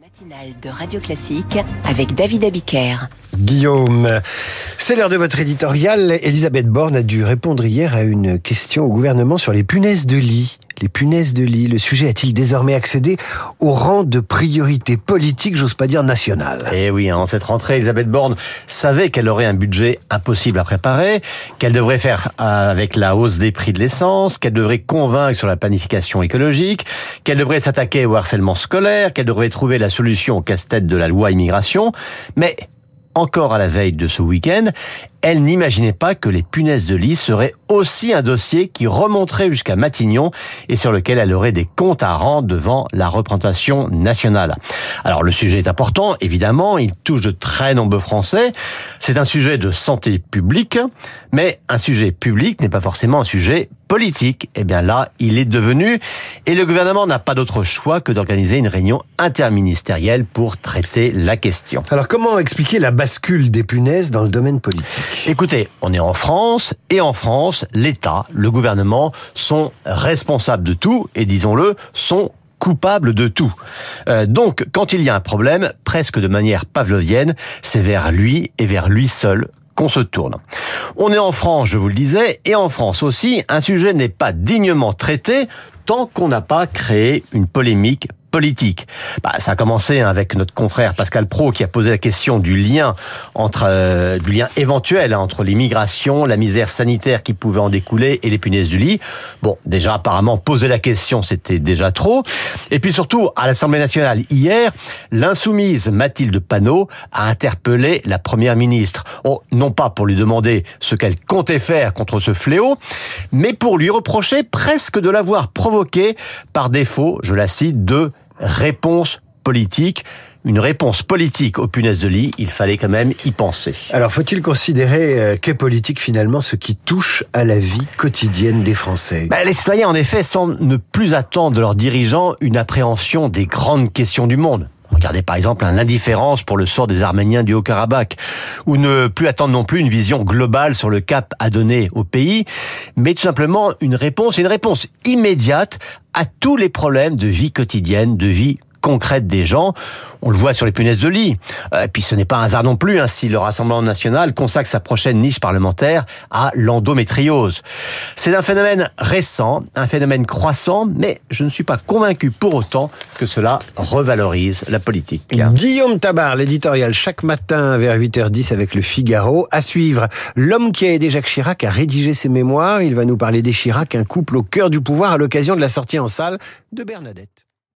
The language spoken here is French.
Matinale de Radio Classique avec David Abiker. Guillaume, c'est l'heure de votre éditorial. Elisabeth Borne a dû répondre hier à une question au gouvernement sur les punaises de lit. Les punaises de lit, le sujet a-t-il désormais accédé au rang de priorité politique, j'ose pas dire nationale? Eh oui, en cette rentrée, Elisabeth Borne savait qu'elle aurait un budget impossible à préparer, qu'elle devrait faire avec la hausse des prix de l'essence, qu'elle devrait convaincre sur la planification écologique, qu'elle devrait s'attaquer au harcèlement scolaire, qu'elle devrait trouver la solution au casse-tête de la loi immigration. Mais encore à la veille de ce week-end, elle n'imaginait pas que les punaises de lit seraient aussi un dossier qui remonterait jusqu'à Matignon et sur lequel elle aurait des comptes à rendre devant la représentation nationale. Alors le sujet est important, évidemment, il touche de très nombreux Français. C'est un sujet de santé publique, mais un sujet public n'est pas forcément un sujet politique. Eh bien là, il est devenu, et le gouvernement n'a pas d'autre choix que d'organiser une réunion interministérielle pour traiter la question. Alors comment expliquer la bascule des punaises dans le domaine politique? Écoutez, on est en France, et en France, l'État, le gouvernement sont responsables de tout, et disons-le, sont coupables de tout. Euh, donc, quand il y a un problème, presque de manière pavlovienne, c'est vers lui et vers lui seul qu'on se tourne. On est en France, je vous le disais, et en France aussi, un sujet n'est pas dignement traité tant qu'on n'a pas créé une polémique politique. Bah, ça a commencé hein, avec notre confrère Pascal Pro qui a posé la question du lien entre euh, du lien éventuel hein, entre l'immigration, la misère sanitaire qui pouvait en découler et les punaises du lit. Bon, déjà apparemment poser la question c'était déjà trop. Et puis surtout à l'Assemblée nationale hier, l'insoumise Mathilde Panot a interpellé la première ministre. Oh, non pas pour lui demander ce qu'elle comptait faire contre ce fléau, mais pour lui reprocher presque de l'avoir provoqué par défaut, je la cite, de réponse politique. Une réponse politique aux punaises de lit, il fallait quand même y penser. Alors faut-il considérer euh, qu'est politique finalement ce qui touche à la vie quotidienne des Français? Ben, Les citoyens en effet semblent ne plus attendre de leurs dirigeants une appréhension des grandes questions du monde. Regardez par exemple l'indifférence pour le sort des Arméniens du Haut-Karabakh, ou ne plus attendre non plus une vision globale sur le cap à donner au pays, mais tout simplement une réponse, une réponse immédiate à tous les problèmes de vie quotidienne, de vie concrète des gens. On le voit sur les punaises de lit. Euh, et puis ce n'est pas un hasard non plus hein, si le Rassemblement national consacre sa prochaine niche parlementaire à l'endométriose. C'est un phénomène récent, un phénomène croissant, mais je ne suis pas convaincu pour autant que cela revalorise la politique. Guillaume Tabar, l'éditorial chaque matin vers 8h10 avec le Figaro. À suivre, l'homme qui a aidé Jacques Chirac à rédiger ses mémoires. Il va nous parler des Chirac, un couple au cœur du pouvoir à l'occasion de la sortie en salle de Bernadette.